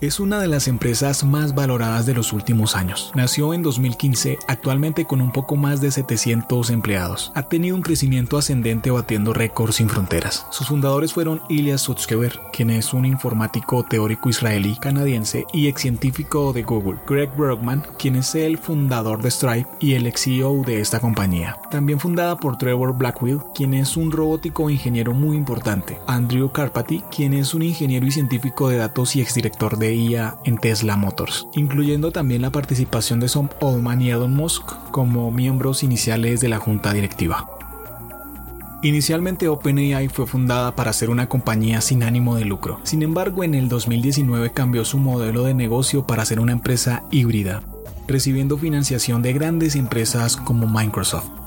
Es una de las empresas más valoradas de los últimos años. Nació en 2015, actualmente con un poco más de 700 empleados. Ha tenido un crecimiento ascendente batiendo récords sin fronteras. Sus fundadores fueron Ilya Sutskever, quien es un informático teórico israelí canadiense y ex científico de Google. Greg Bergman, quien es el fundador de Stripe y el ex CEO de esta compañía. También fundada por Trevor Blackwell, quien es un robótico ingeniero muy importante. Andrew Karpathy, quien es un ingeniero y científico de datos y exdirector de En Tesla Motors, incluyendo también la participación de Sam Altman y Elon Musk como miembros iniciales de la junta directiva. Inicialmente OpenAI fue fundada para ser una compañía sin ánimo de lucro. Sin embargo, en el 2019 cambió su modelo de negocio para ser una empresa híbrida, recibiendo financiación de grandes empresas como Microsoft.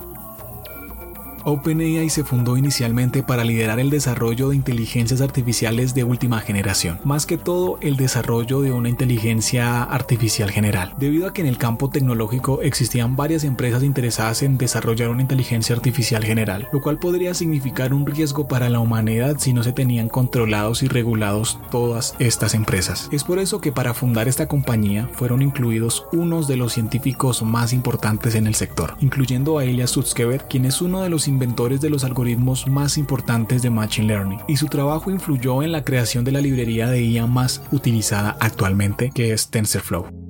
OpenAI se fundó inicialmente para liderar el desarrollo de inteligencias artificiales de última generación, más que todo el desarrollo de una inteligencia artificial general, debido a que en el campo tecnológico existían varias empresas interesadas en desarrollar una inteligencia artificial general, lo cual podría significar un riesgo para la humanidad si no se tenían controlados y regulados todas estas empresas. Es por eso que para fundar esta compañía fueron incluidos unos de los científicos más importantes en el sector, incluyendo a Elias Sutskever, quien es uno de los inventores de los algoritmos más importantes de Machine Learning, y su trabajo influyó en la creación de la librería de IA más utilizada actualmente, que es TensorFlow.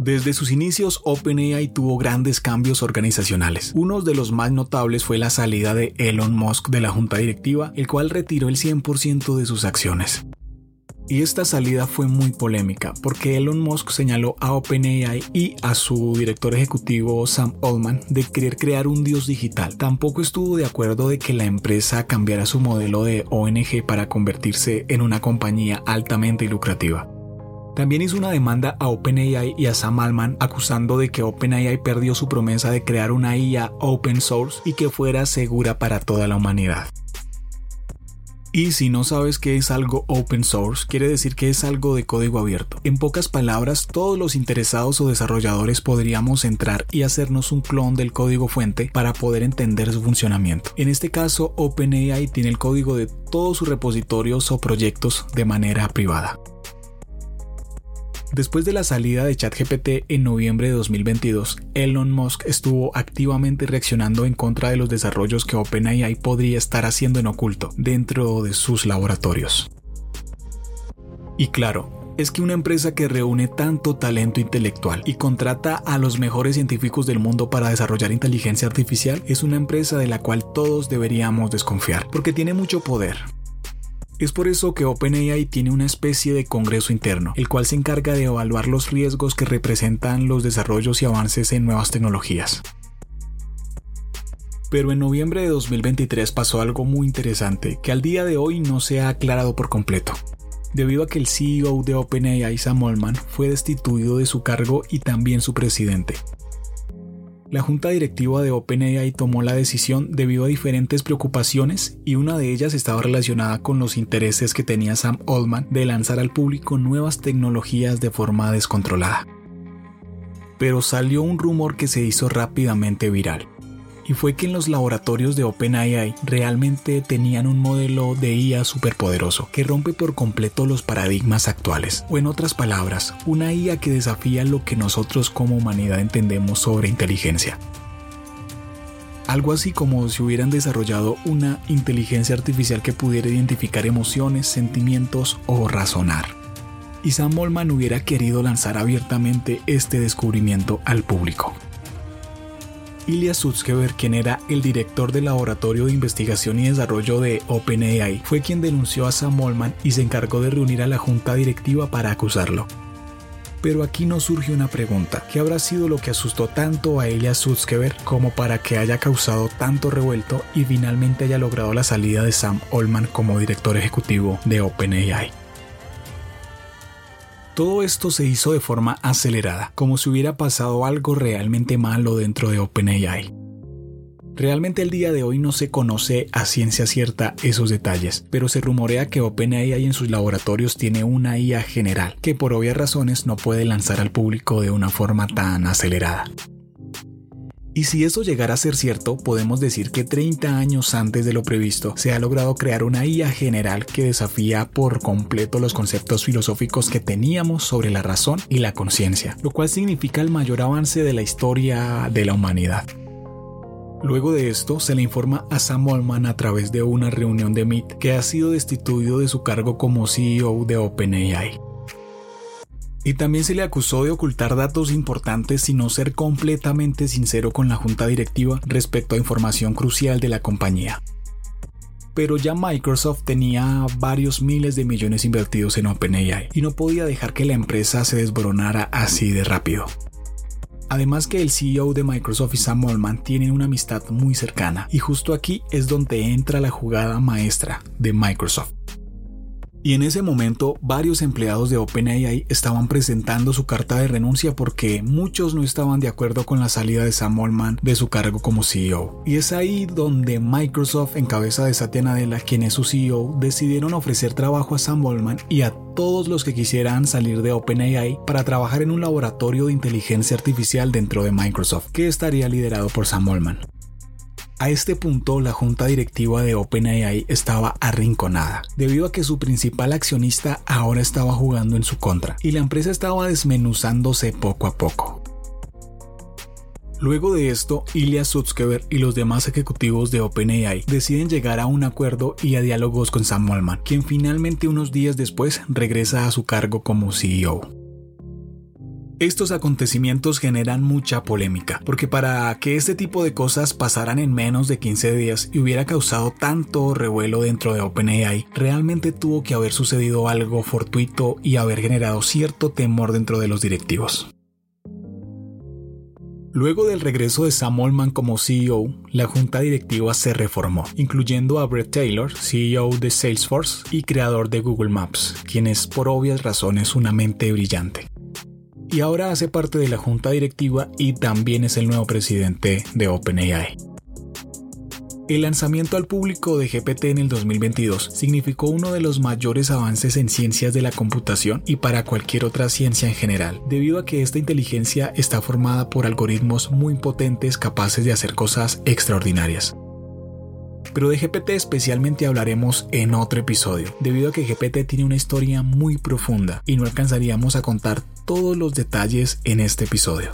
Desde sus inicios, OpenAI tuvo grandes cambios organizacionales. Uno de los más notables fue la salida de Elon Musk de la junta directiva, el cual retiró el 100% de sus acciones. Y esta salida fue muy polémica porque Elon Musk señaló a OpenAI y a su director ejecutivo Sam Altman de querer crear un dios digital. Tampoco estuvo de acuerdo de que la empresa cambiara su modelo de ONG para convertirse en una compañía altamente lucrativa. También hizo una demanda a OpenAI y a Sam Altman acusando de que OpenAI perdió su promesa de crear una IA open source y que fuera segura para toda la humanidad. Y si no sabes qué es algo open source, quiere decir que es algo de código abierto. En pocas palabras, todos los interesados o desarrolladores podríamos entrar y hacernos un clon del código fuente para poder entender su funcionamiento. En este caso, OpenAI tiene el código de todos sus repositorios o proyectos de manera privada. Después de la salida de ChatGPT en noviembre de 2022, Elon Musk estuvo activamente reaccionando en contra de los desarrollos que OpenAI podría estar haciendo en oculto dentro de sus laboratorios. Y claro, es que una empresa que reúne tanto talento intelectual y contrata a los mejores científicos del mundo para desarrollar inteligencia artificial es una empresa de la cual todos deberíamos desconfiar, porque tiene mucho poder, es por eso que OpenAI tiene una especie de congreso interno, el cual se encarga de evaluar los riesgos que representan los desarrollos y avances en nuevas tecnologías. Pero en noviembre de 2023 pasó algo muy interesante que al día de hoy no se ha aclarado por completo. Debido a que el CEO de OpenAI, Sam Altman, fue destituido de su cargo y también su presidente. La junta directiva de OpenAI tomó la decisión debido a diferentes preocupaciones y una de ellas estaba relacionada con los intereses que tenía Sam Altman de lanzar al público nuevas tecnologías de forma descontrolada. Pero salió un rumor que se hizo rápidamente viral y fue que en los laboratorios de OpenAI realmente tenían un modelo de IA superpoderoso que rompe por completo los paradigmas actuales, o en otras palabras, una IA que desafía lo que nosotros como humanidad entendemos sobre inteligencia. Algo así como si hubieran desarrollado una inteligencia artificial que pudiera identificar emociones, sentimientos o razonar. Y Sam Allman hubiera querido lanzar abiertamente este descubrimiento al público. Ilya Sutskever, quien era el director del Laboratorio de Investigación y Desarrollo de OpenAI, fue quien denunció a Sam Altman y se encargó de reunir a la junta directiva para acusarlo. Pero aquí nos surge una pregunta, ¿qué habrá sido lo que asustó tanto a Ilya Sutskever como para que haya causado tanto revuelto y finalmente haya logrado la salida de Sam Altman como director ejecutivo de OpenAI? Todo esto se hizo de forma acelerada, como si hubiera pasado algo realmente malo dentro de OpenAI. Realmente el día de hoy no se conoce a ciencia cierta esos detalles, pero se rumorea que OpenAI en sus laboratorios tiene una IA general, que por obvias razones no puede lanzar al público de una forma tan acelerada. Y si eso llegara a ser cierto, podemos decir que 30 años antes de lo previsto se ha logrado crear una IA general que desafía por completo los conceptos filosóficos que teníamos sobre la razón y la conciencia, lo cual significa el mayor avance de la historia de la humanidad. Luego de esto, se le informa a Sam Altman a través de una reunión de Meet que ha sido destituido de su cargo como CEO de OpenAI y también se le acusó de ocultar datos importantes y no ser completamente sincero con la junta directiva respecto a información crucial de la compañía. Pero ya Microsoft tenía varios miles de millones invertidos en OpenAI y no podía dejar que la empresa se desboronara así de rápido. Además que el CEO de Microsoft y Sam Altman tienen una amistad muy cercana y justo aquí es donde entra la jugada maestra de Microsoft. Y en ese momento varios empleados de OpenAI estaban presentando su carta de renuncia porque muchos no estaban de acuerdo con la salida de Sam Altman de su cargo como CEO. Y es ahí donde Microsoft, en cabeza de Satya Nadella, quien es su CEO, decidieron ofrecer trabajo a Sam Altman y a todos los que quisieran salir de OpenAI para trabajar en un laboratorio de inteligencia artificial dentro de Microsoft, que estaría liderado por Sam Altman. A este punto, la junta directiva de OpenAI estaba arrinconada, debido a que su principal accionista ahora estaba jugando en su contra, y la empresa estaba desmenuzándose poco a poco. Luego de esto, Ilya Sutskever y los demás ejecutivos de OpenAI deciden llegar a un acuerdo y a diálogos con Sam Altman, quien finalmente unos días después regresa a su cargo como CEO. Estos acontecimientos generan mucha polémica, porque para que este tipo de cosas pasaran en menos de 15 días y hubiera causado tanto revuelo dentro de OpenAI, realmente tuvo que haber sucedido algo fortuito y haber generado cierto temor dentro de los directivos. Luego del regreso de Sam Altman como CEO, la junta directiva se reformó, incluyendo a Brett Taylor, CEO de Salesforce y creador de Google Maps, quien es por obvias razones una mente brillante y ahora hace parte de la junta directiva y también es el nuevo presidente de OpenAI. El lanzamiento al público de GPT en el 2022 significó uno de los mayores avances en ciencias de la computación y para cualquier otra ciencia en general, debido a que esta inteligencia está formada por algoritmos muy potentes capaces de hacer cosas extraordinarias pero de GPT especialmente hablaremos en otro episodio, debido a que GPT tiene una historia muy profunda y no alcanzaríamos a contar todos los detalles en este episodio.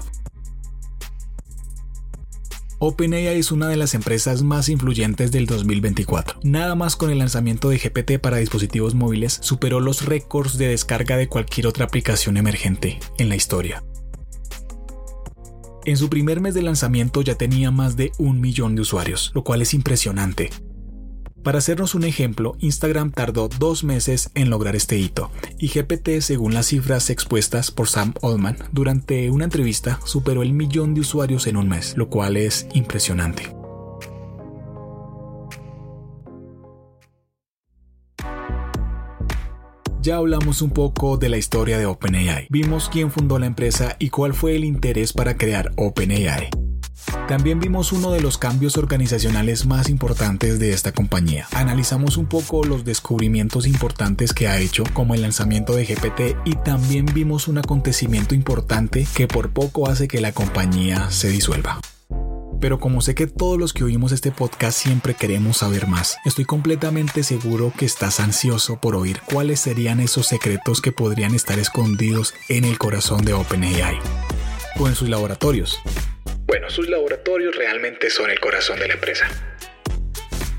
OpenAI es una de las empresas más influyentes del 2024. Nada más con el lanzamiento de GPT para dispositivos móviles superó los récords de descarga de cualquier otra aplicación emergente en la historia. En su primer mes de lanzamiento ya tenía más de un millón de usuarios, lo cual es impresionante. Para hacernos un ejemplo, Instagram tardó dos meses en lograr este hito, y GPT, según las cifras expuestas por Sam Altman durante una entrevista, superó el millón de usuarios en un mes, lo cual es impresionante. Ya hablamos un poco de la historia de OpenAI. Vimos quién fundó la empresa y cuál fue el interés para crear OpenAI. También vimos uno de los cambios organizacionales más importantes de esta compañía. Analizamos un poco los descubrimientos importantes que ha hecho, como el lanzamiento de GPT, y también vimos un acontecimiento importante que por poco hace que la compañía se disuelva pero como sé que todos los que oímos este podcast siempre queremos saber más, estoy completamente seguro que estás ansioso por oír cuáles serían esos secretos que podrían estar escondidos en el corazón de OpenAI o en sus laboratorios. Bueno, sus laboratorios realmente son el corazón de la empresa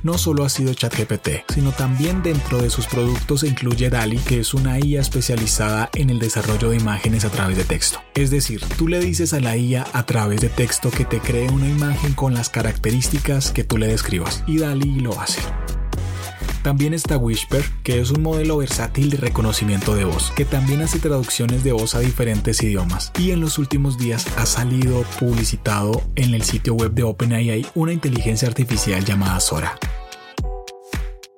no solo ha sido ChatGPT, sino también dentro de sus productos se incluye DALI, que es una IA especializada en el desarrollo de imágenes a través de texto. Es decir, tú le dices a la IA a través de texto que te cree una imagen con las características que tú le describas, y DALI lo hace. También está Whisper, que es un modelo versátil de reconocimiento de voz, que también hace traducciones de voz a diferentes idiomas. Y en los últimos días ha salido publicitado en el sitio web de OpenAI una inteligencia artificial llamada Sora.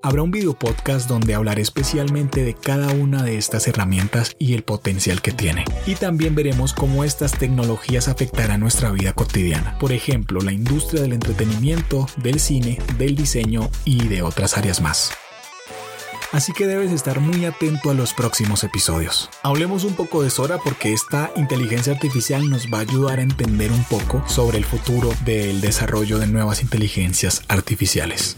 Habrá un video podcast donde hablaré especialmente de cada una de estas herramientas y el potencial que tiene. Y también veremos cómo estas tecnologías afectarán nuestra vida cotidiana. Por ejemplo, la industria del entretenimiento, del cine, del diseño y de otras áreas más. Así que debes estar muy atento a los próximos episodios. Hablemos un poco de Sora porque esta inteligencia artificial nos va a ayudar a entender un poco sobre el futuro del desarrollo de nuevas inteligencias artificiales.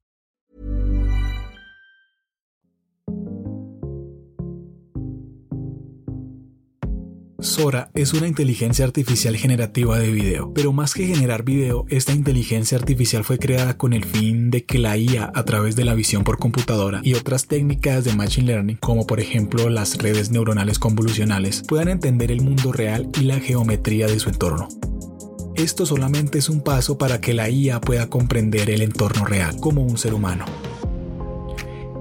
Sora es una inteligencia artificial generativa de video, pero más que generar video, esta inteligencia artificial fue creada con el fin de que la IA a través de la visión por computadora y otras técnicas de Machine Learning, como por ejemplo las redes neuronales convolucionales, puedan entender el mundo real y la geometría de su entorno. Esto solamente es un paso para que la IA pueda comprender el entorno real como un ser humano.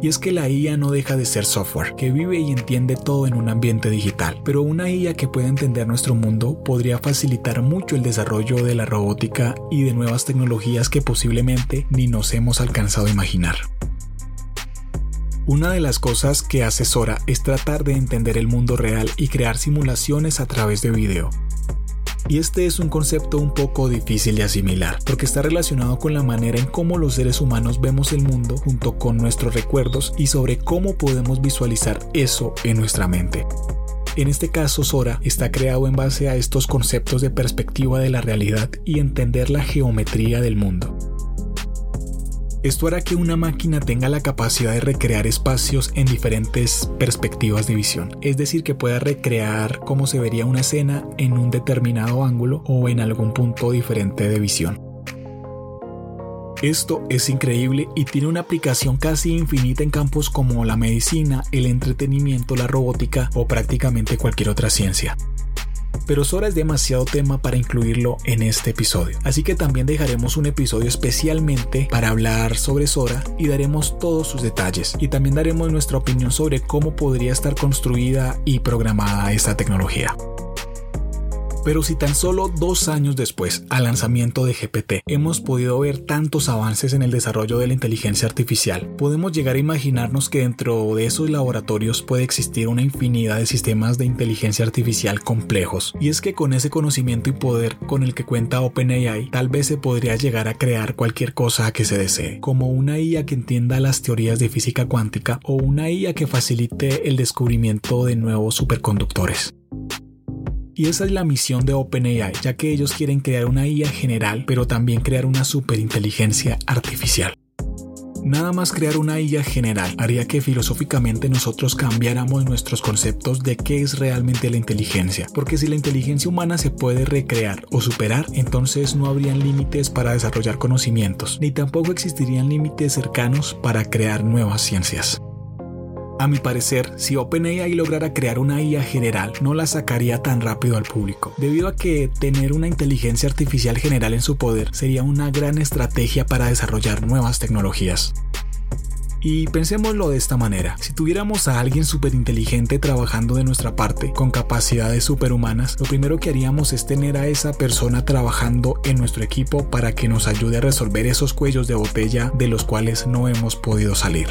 Y es que la IA no deja de ser software, que vive y entiende todo en un ambiente digital, pero una IA que pueda entender nuestro mundo podría facilitar mucho el desarrollo de la robótica y de nuevas tecnologías que posiblemente ni nos hemos alcanzado a imaginar. Una de las cosas que hace Sora es tratar de entender el mundo real y crear simulaciones a través de video. Y este es un concepto un poco difícil de asimilar, porque está relacionado con la manera en cómo los seres humanos vemos el mundo junto con nuestros recuerdos y sobre cómo podemos visualizar eso en nuestra mente. En este caso, Sora está creado en base a estos conceptos de perspectiva de la realidad y entender la geometría del mundo. Esto hará que una máquina tenga la capacidad de recrear espacios en diferentes perspectivas de visión, es decir, que pueda recrear cómo se vería una escena en un determinado ángulo o en algún punto diferente de visión. Esto es increíble y tiene una aplicación casi infinita en campos como la medicina, el entretenimiento, la robótica o prácticamente cualquier otra ciencia pero Sora es demasiado tema para incluirlo en este episodio. Así que también dejaremos un episodio especialmente para hablar sobre Sora y daremos todos sus detalles. Y también daremos nuestra opinión sobre cómo podría estar construida y programada esta tecnología. Pero si tan solo dos años después al lanzamiento de GPT hemos podido ver tantos avances en el desarrollo de la inteligencia artificial, podemos llegar a imaginarnos que dentro de esos laboratorios puede existir una infinidad de sistemas de inteligencia artificial complejos. Y es que con ese conocimiento y poder con el que cuenta OpenAI, tal vez se podría llegar a crear cualquier cosa que se desee, como una IA que entienda las teorías de física cuántica o una IA que facilite el descubrimiento de nuevos superconductores. Y esa es la misión de OpenAI, ya que ellos quieren crear una IA general, pero también crear una superinteligencia artificial. Nada más crear una IA general haría que filosóficamente nosotros cambiáramos nuestros conceptos de qué es realmente la inteligencia, porque si la inteligencia humana se puede recrear o superar, entonces no habrían límites para desarrollar conocimientos, ni tampoco existirían límites cercanos para crear nuevas ciencias. A mi parecer, si OpenAI lograra crear una IA general, no la sacaría tan rápido al público, debido a que tener una inteligencia artificial general en su poder sería una gran estrategia para desarrollar nuevas tecnologías. Y pensémoslo de esta manera, si tuviéramos a alguien súper inteligente trabajando de nuestra parte, con capacidades superhumanas, lo primero que haríamos es tener a esa persona trabajando en nuestro equipo para que nos ayude a resolver esos cuellos de botella de los cuales no hemos podido salir.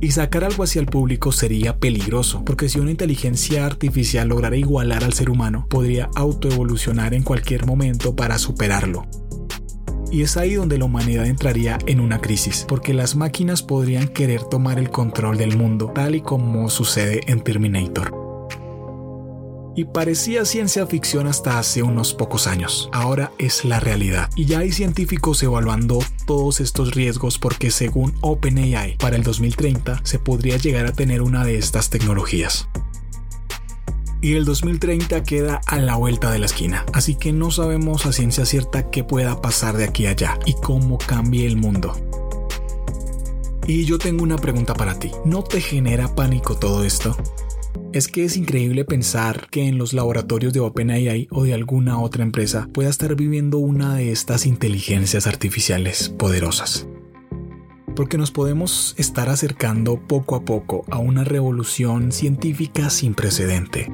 Y sacar algo hacia el público sería peligroso, porque si una inteligencia artificial lograra igualar al ser humano, podría autoevolucionar en cualquier momento para superarlo. Y es ahí donde la humanidad entraría en una crisis, porque las máquinas podrían querer tomar el control del mundo, tal y como sucede en Terminator y parecía ciencia ficción hasta hace unos pocos años. Ahora es la realidad y ya hay científicos evaluando todos estos riesgos porque según OpenAI para el 2030 se podría llegar a tener una de estas tecnologías. Y el 2030 queda a la vuelta de la esquina, así que no sabemos a ciencia cierta qué pueda pasar de aquí a allá y cómo cambie el mundo. Y yo tengo una pregunta para ti. ¿No te genera pánico todo esto? Es que es increíble pensar que en los laboratorios de OpenAI o de alguna otra empresa pueda estar viviendo una de estas inteligencias artificiales poderosas. Porque nos podemos estar acercando poco a poco a una revolución científica sin precedente.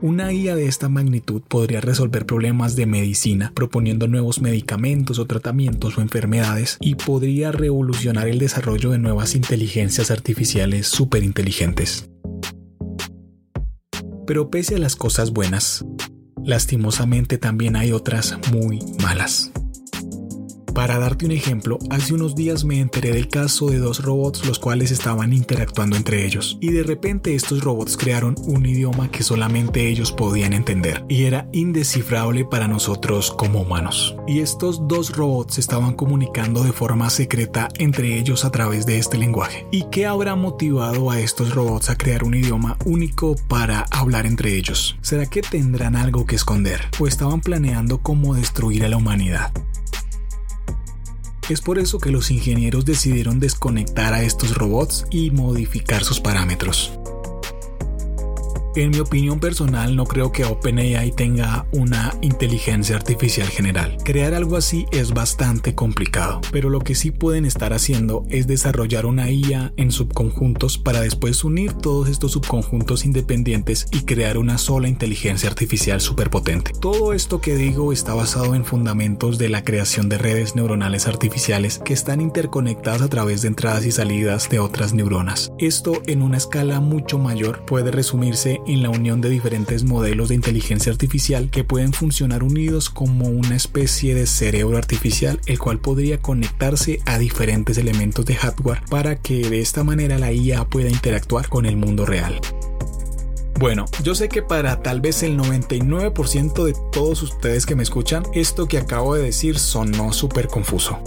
Una IA de esta magnitud podría resolver problemas de medicina proponiendo nuevos medicamentos o tratamientos o enfermedades y podría revolucionar el desarrollo de nuevas inteligencias artificiales superinteligentes. Pero pese a las cosas buenas, lastimosamente también hay otras muy malas. Para darte un ejemplo, hace unos días me enteré del caso de dos robots los cuales estaban interactuando entre ellos y de repente estos robots crearon un idioma que solamente ellos podían entender y era indescifrable para nosotros como humanos. Y estos dos robots estaban comunicando de forma secreta entre ellos a través de este lenguaje. ¿Y qué habrá motivado a estos robots a crear un idioma único para hablar entre ellos? ¿Será que tendrán algo que esconder o estaban planeando cómo destruir a la humanidad? Es por eso que los ingenieros decidieron desconectar a estos robots y modificar sus parámetros. En mi opinión personal, no creo que OpenAI tenga una inteligencia artificial general. Crear algo así es bastante complicado, pero lo que sí pueden estar haciendo es desarrollar una IA en subconjuntos para después unir todos estos subconjuntos independientes y crear una sola inteligencia artificial superpotente. Todo esto que digo está basado en fundamentos de la creación de redes neuronales artificiales que están interconectadas a través de entradas y salidas de otras neuronas. Esto en una escala mucho mayor puede resumirse en la unión de diferentes modelos de inteligencia artificial que pueden funcionar unidos como una especie de cerebro artificial, el cual podría conectarse a diferentes elementos de hardware para que de esta manera la IA pueda interactuar con el mundo real. Bueno, yo sé que para tal vez el 99% de todos ustedes que me escuchan, esto que acabo de decir sonó súper confuso.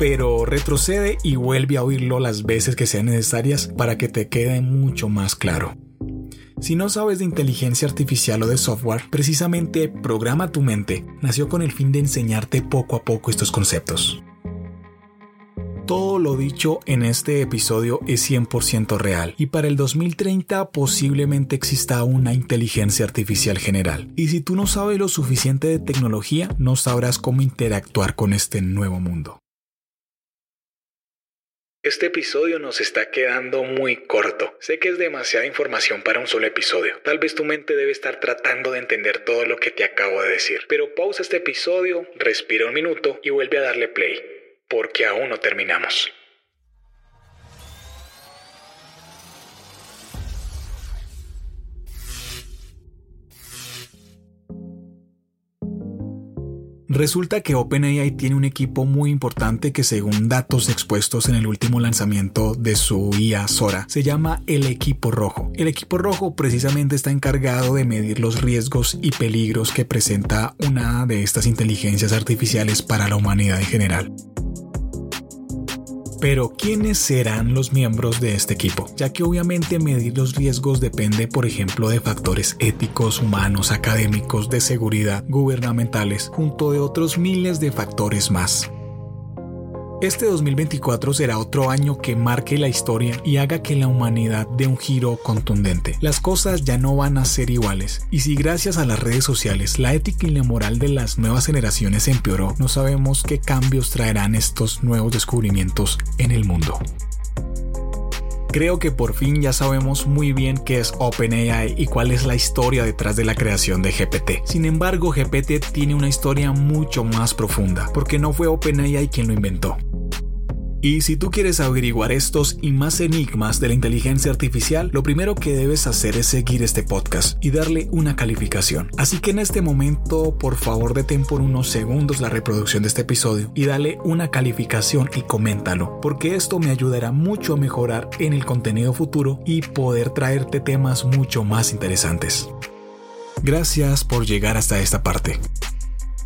Pero retrocede y vuelve a oírlo las veces que sean necesarias para que te quede mucho más claro. Si no sabes de inteligencia artificial o de software, precisamente Programa tu mente nació con el fin de enseñarte poco a poco estos conceptos. Todo lo dicho en este episodio es 100% real y para el 2030 posiblemente exista una inteligencia artificial general. Y si tú no sabes lo suficiente de tecnología, no sabrás cómo interactuar con este nuevo mundo. Este episodio nos está quedando muy corto. Sé que es demasiada información para un solo episodio. Tal vez tu mente debe estar tratando de entender todo lo que te acabo de decir. Pero pausa este episodio, respira un minuto y vuelve a darle play, porque aún no terminamos. Resulta que OpenAI tiene un equipo muy importante que según datos expuestos en el último lanzamiento de su IA Sora, se llama el equipo rojo. El equipo rojo precisamente está encargado de medir los riesgos y peligros que presenta una de estas inteligencias artificiales para la humanidad en general. Pero ¿quiénes serán los miembros de este equipo? Ya que obviamente medir los riesgos depende, por ejemplo, de factores éticos, humanos, académicos, de seguridad, gubernamentales, junto de otros miles de factores más. Este 2024 será otro año que marque la historia y haga que la humanidad dé un giro contundente. Las cosas ya no van a ser iguales, y si gracias a las redes sociales la ética y la moral de las nuevas generaciones empeoró, no sabemos qué cambios traerán estos nuevos descubrimientos en el mundo. Creo que por fin ya sabemos muy bien qué es OpenAI y cuál es la historia detrás de la creación de GPT. Sin embargo, GPT tiene una historia mucho más profunda, porque no fue OpenAI quien lo inventó. Y si tú quieres averiguar estos y más enigmas de la inteligencia artificial, lo primero que debes hacer es seguir este podcast y darle una calificación. Así que en este momento, por favor, detén por unos segundos la reproducción de este episodio y dale una calificación y coméntalo, porque esto me ayudará mucho a mejorar en el contenido futuro y poder traerte temas mucho más interesantes. Gracias por llegar hasta esta parte.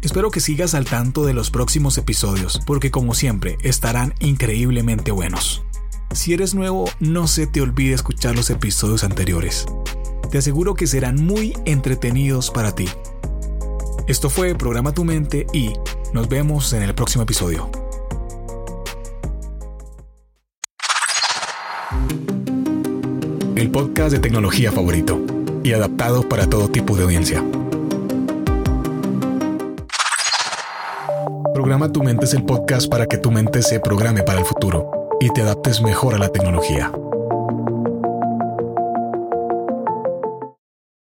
Espero que sigas al tanto de los próximos episodios, porque como siempre estarán increíblemente buenos. Si eres nuevo, no se te olvide escuchar los episodios anteriores. Te aseguro que serán muy entretenidos para ti. Esto fue Programa Tu Mente y nos vemos en el próximo episodio. El podcast de tecnología favorito y adaptado para todo tipo de audiencia. Programa Tu Mente es el podcast para que tu mente se programe para el futuro y te adaptes mejor a la tecnología.